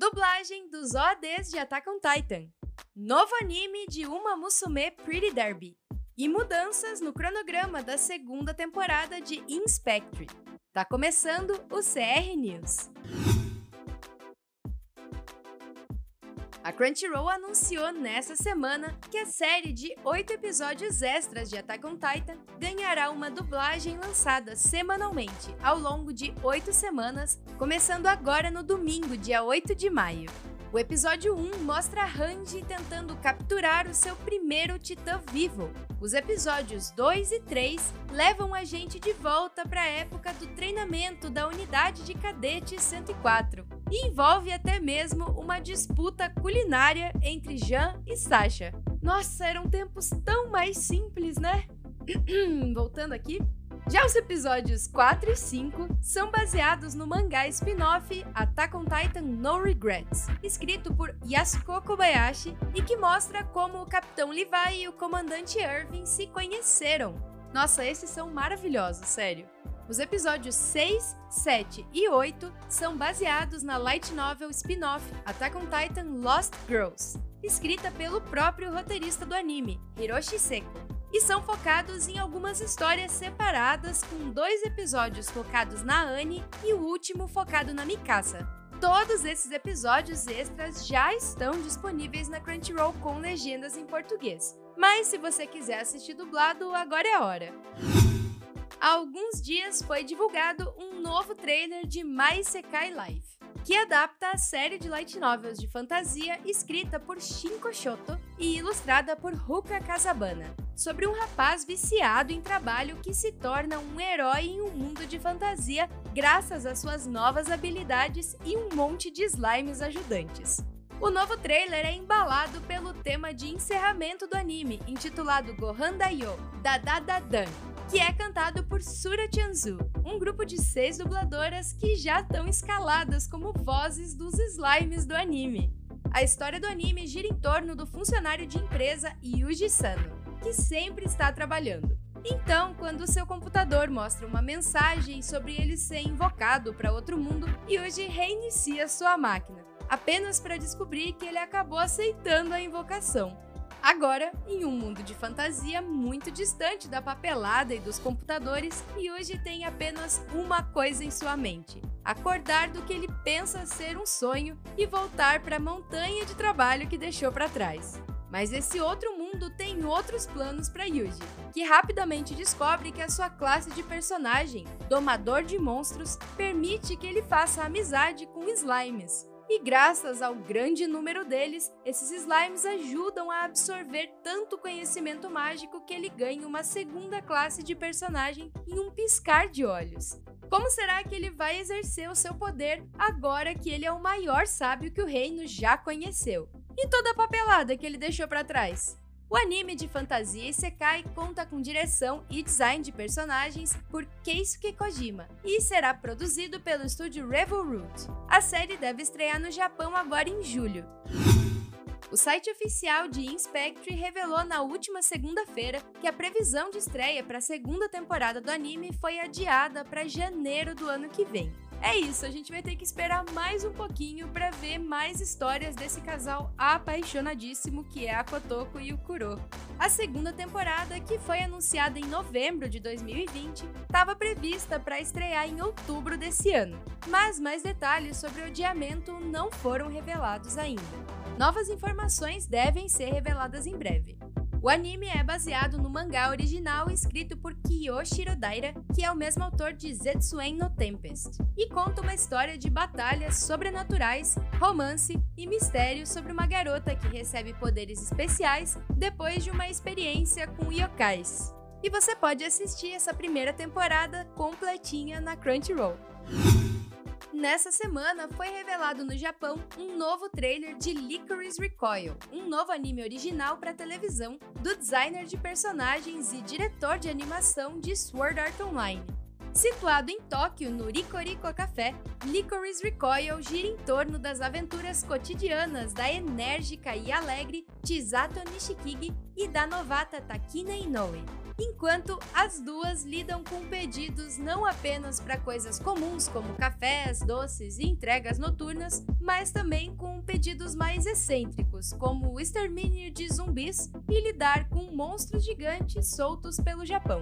Dublagem dos OADs de Attack on Titan. Novo anime de Uma Musume Pretty Derby. E mudanças no cronograma da segunda temporada de Inspectre. Tá começando o CR News. A Crunchyroll anunciou nessa semana que a série de oito episódios extras de Attack on Titan ganhará uma dublagem lançada semanalmente ao longo de oito semanas, começando agora no domingo, dia 8 de maio. O episódio 1 mostra Randy tentando capturar o seu primeiro titã vivo. Os episódios 2 e 3 levam a gente de volta para a época do treinamento da unidade de cadete 104 e envolve até mesmo uma disputa culinária entre Jean e Sasha. Nossa, eram tempos tão mais simples, né? Voltando aqui, já os episódios 4 e 5 são baseados no mangá spin-off Attack on Titan No Regrets, escrito por Yasuko Kobayashi e que mostra como o Capitão Levi e o Comandante Irving se conheceram. Nossa, esses são maravilhosos, sério. Os episódios 6, 7 e 8 são baseados na light novel spin-off Attack on Titan Lost Girls, escrita pelo próprio roteirista do anime, Hiroshi Seko e são focados em algumas histórias separadas, com dois episódios focados na Anne e o último focado na Mikasa. Todos esses episódios extras já estão disponíveis na Crunchyroll com legendas em português. Mas se você quiser assistir dublado, agora é hora. Há alguns dias foi divulgado um novo trailer de My Sekai Life que adapta a série de light novels de fantasia escrita por Shinko Shoto e ilustrada por Ruka Kasabana, sobre um rapaz viciado em trabalho que se torna um herói em um mundo de fantasia graças às suas novas habilidades e um monte de slimes ajudantes. O novo trailer é embalado pelo tema de encerramento do anime, intitulado Gohan Dayo, da Dadadan, que é cantado por Sura Chanzu, um grupo de seis dubladoras que já estão escaladas como vozes dos slimes do anime. A história do anime gira em torno do funcionário de empresa Yuji Sano, que sempre está trabalhando. Então, quando seu computador mostra uma mensagem sobre ele ser invocado para outro mundo, Yuji reinicia sua máquina, apenas para descobrir que ele acabou aceitando a invocação. Agora, em um mundo de fantasia muito distante da papelada e dos computadores, Yuji tem apenas uma coisa em sua mente: acordar do que ele pensa ser um sonho e voltar para a montanha de trabalho que deixou para trás. Mas esse outro mundo tem outros planos para Yuji, que rapidamente descobre que a sua classe de personagem, Domador de Monstros, permite que ele faça amizade com slimes, e graças ao grande número deles, esses slimes ajudam a absorver tanto conhecimento mágico que ele ganha uma segunda classe de personagem em um piscar de olhos. Como será que ele vai exercer o seu poder agora que ele é o maior sábio que o reino já conheceu? E toda a papelada que ele deixou para trás? O anime de fantasia Isekai conta com direção e design de personagens por Keisuke Kojima e será produzido pelo estúdio Revolroot. A série deve estrear no Japão agora em julho. O site oficial de Inspectre revelou na última segunda-feira que a previsão de estreia para a segunda temporada do anime foi adiada para janeiro do ano que vem. É isso, a gente vai ter que esperar mais um pouquinho para ver mais histórias desse casal apaixonadíssimo que é a Kotoko e o Kuro. A segunda temporada, que foi anunciada em novembro de 2020, estava prevista para estrear em outubro desse ano, mas mais detalhes sobre o adiamento não foram revelados ainda. Novas informações devem ser reveladas em breve. O anime é baseado no mangá original escrito por Kiyoshi Hirodaira, que é o mesmo autor de Zetsuen no Tempest, e conta uma história de batalhas sobrenaturais, romance e mistério sobre uma garota que recebe poderes especiais depois de uma experiência com yokais. E você pode assistir essa primeira temporada completinha na Crunchyroll. Nessa semana foi revelado no Japão um novo trailer de Licorice Recoil, um novo anime original para televisão do designer de personagens e diretor de animação de Sword Art Online. Situado em Tóquio, no Ricoriko Café, Licorice Recoil gira em torno das aventuras cotidianas da enérgica e alegre Chisato Nishikigi e da novata Takina Inoue. Enquanto as duas lidam com pedidos não apenas para coisas comuns como cafés, doces e entregas noturnas, mas também com pedidos mais excêntricos, como o extermínio de zumbis e lidar com monstros gigantes soltos pelo Japão.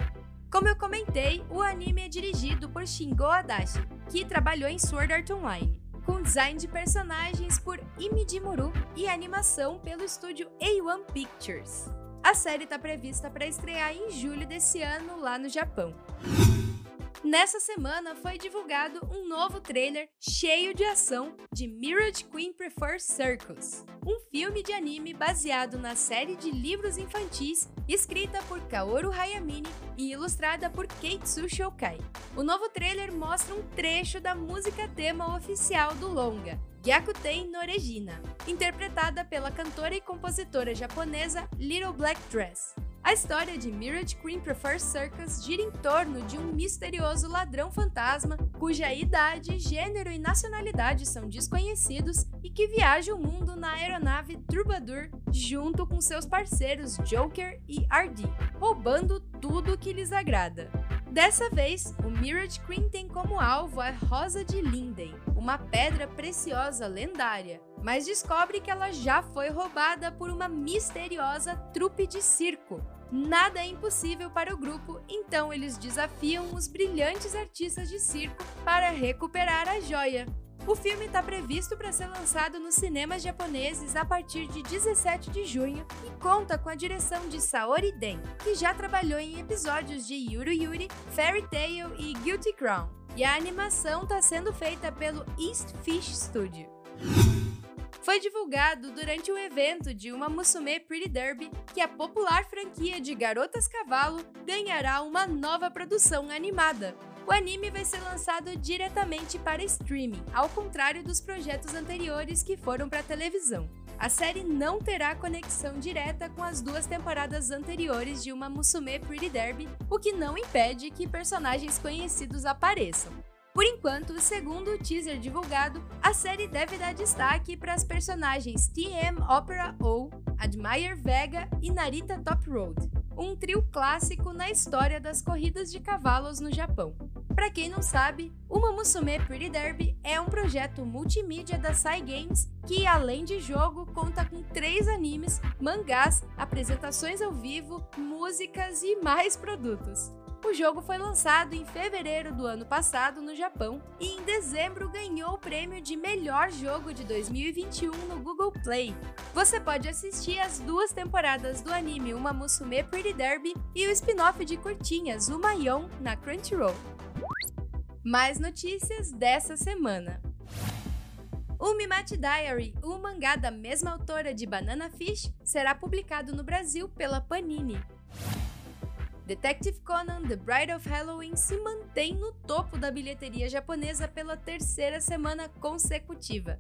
Como eu comentei, o anime é dirigido por Shingo Adachi, que trabalhou em Sword Art Online, com design de personagens por Imijimuru e animação pelo estúdio A1 Pictures. A série está prevista para estrear em julho desse ano lá no Japão. Nessa semana foi divulgado um novo trailer cheio de ação de Mirage Queen Prefers Circus, um filme de anime baseado na série de livros infantis escrita por Kaoru Hayamine e ilustrada por Keitsu Shokai. O novo trailer mostra um trecho da música tema oficial do longa, Gyakuten no Regina, interpretada pela cantora e compositora japonesa Little Black Dress. A história de Mirage Queen Prefers Circus gira em torno de um misterioso ladrão fantasma cuja idade, gênero e nacionalidade são desconhecidos e que viaja o mundo na aeronave Troubadour junto com seus parceiros Joker e RD, roubando tudo que lhes agrada. Dessa vez, o Mirage Queen tem como alvo a Rosa de Linden, uma pedra preciosa lendária, mas descobre que ela já foi roubada por uma misteriosa trupe de circo. Nada é impossível para o grupo, então eles desafiam os brilhantes artistas de circo para recuperar a joia. O filme está previsto para ser lançado nos cinemas japoneses a partir de 17 de junho e conta com a direção de Saori Den, que já trabalhou em episódios de Yuru Yuri, Fairy Tail e Guilty Crown. E a animação está sendo feita pelo East Fish Studio foi divulgado durante o evento de uma Musume Pretty Derby que a popular franquia de Garotas Cavalo ganhará uma nova produção animada. O anime vai ser lançado diretamente para streaming, ao contrário dos projetos anteriores que foram para televisão. A série não terá conexão direta com as duas temporadas anteriores de uma Musume Pretty Derby, o que não impede que personagens conhecidos apareçam. Por enquanto, segundo o teaser divulgado, a série deve dar destaque para as personagens TM Opera O, Admire Vega e Narita Top Road, um trio clássico na história das corridas de cavalos no Japão. Para quem não sabe, o Musume Pretty Derby é um projeto multimídia da Sai Games que, além de jogo, conta com três animes, mangás, apresentações ao vivo, músicas e mais produtos. O jogo foi lançado em fevereiro do ano passado no Japão e em dezembro ganhou o prêmio de melhor jogo de 2021 no Google Play. Você pode assistir as duas temporadas do anime Uma Musume Pretty Derby e o spin-off de curtinhas Uma Yon na Crunchyroll. Mais notícias dessa semana. O Mimati Diary, o mangá da mesma autora de Banana Fish, será publicado no Brasil pela Panini. Detective Conan The Bride of Halloween se mantém no topo da bilheteria japonesa pela terceira semana consecutiva.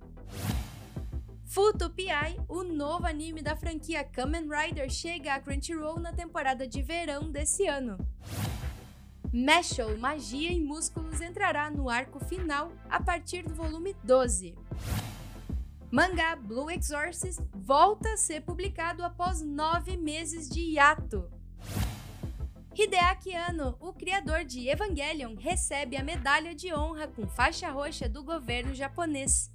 Futo P.I., o novo anime da franquia Kamen Rider, chega a Crunchyroll na temporada de verão desse ano. Meshul Magia e Músculos entrará no arco final a partir do volume 12. Mangá Blue Exorcist volta a ser publicado após nove meses de hiato. Hideaki Anno, o criador de Evangelion, recebe a medalha de honra com faixa roxa do governo japonês.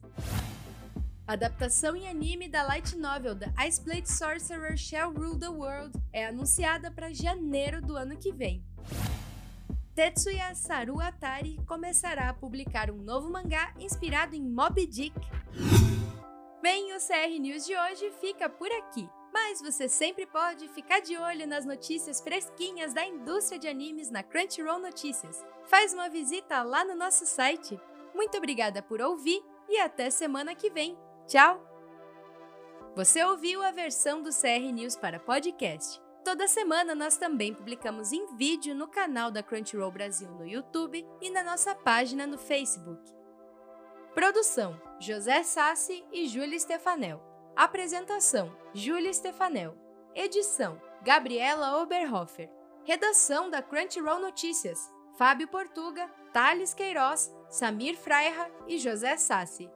adaptação em anime da light novel The Ice Blade Sorcerer Shall Rule the World é anunciada para janeiro do ano que vem. Tetsuya Saru Atari começará a publicar um novo mangá inspirado em Moby Dick. Bem, o CR News de hoje fica por aqui. Mas você sempre pode ficar de olho nas notícias fresquinhas da indústria de animes na Crunchyroll Notícias. Faz uma visita lá no nosso site. Muito obrigada por ouvir e até semana que vem. Tchau! Você ouviu a versão do CR News para podcast. Toda semana nós também publicamos em vídeo no canal da Crunchyroll Brasil no YouTube e na nossa página no Facebook. Produção: José Sassi e Júlia Stefanel. Apresentação: Júlia Stefanel. Edição: Gabriela Oberhofer. Redação da Crunchyroll Notícias: Fábio Portuga, Thales Queiroz, Samir Freira e José Sassi.